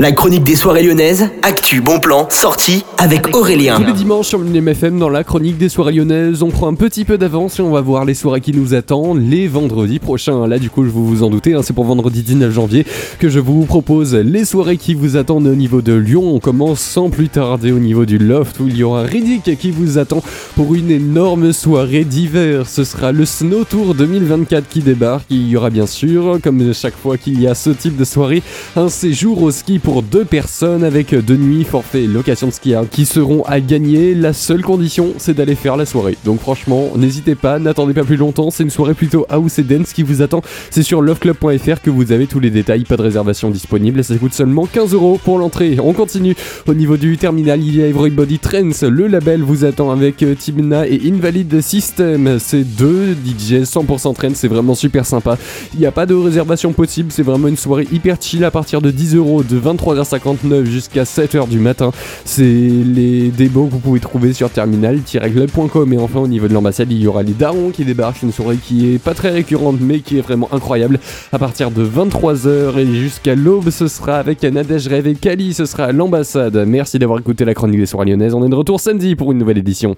La chronique des soirées lyonnaises, actu, bon plan, sortie avec Aurélien. Tous les dimanches sur MFM dans la chronique des soirées lyonnaises, on prend un petit peu d'avance et on va voir les soirées qui nous attendent les vendredis prochains. Là du coup je vous vous en doutez, hein, c'est pour vendredi 19 janvier que je vous propose les soirées qui vous attendent au niveau de Lyon. On commence sans plus tarder au niveau du Loft où il y aura Riddick qui vous attend pour une énorme soirée d'hiver. Ce sera le Snow Tour 2024 qui débarque. Il y aura bien sûr, comme chaque fois qu'il y a ce type de soirée, un séjour au ski pour deux personnes avec deux nuits forfait location de ski qui seront à gagner. La seule condition, c'est d'aller faire la soirée. Donc franchement, n'hésitez pas, n'attendez pas plus longtemps. C'est une soirée plutôt house et dance qui vous attend. C'est sur loveclub.fr que vous avez tous les détails. Pas de réservation disponible. Ça coûte seulement 15 euros pour l'entrée. On continue. Au niveau du terminal, il y a Everybody Trends. Le label vous attend avec Tibna et Invalid System. C'est deux DJ 100% trends. C'est vraiment super sympa. Il n'y a pas de réservation possible. C'est vraiment une soirée hyper chill à partir de 10 euros de 23 3h59 jusqu'à 7h du matin. C'est les débats que vous pouvez trouver sur terminal-club.com. Et enfin, au niveau de l'ambassade, il y aura les darons qui débarquent. Une soirée qui est pas très récurrente, mais qui est vraiment incroyable. À partir de 23h et jusqu'à l'aube, ce sera avec Nadège Rêve et Kali. Ce sera l'ambassade. Merci d'avoir écouté la chronique des soirées lyonnaises. On est de retour samedi pour une nouvelle édition.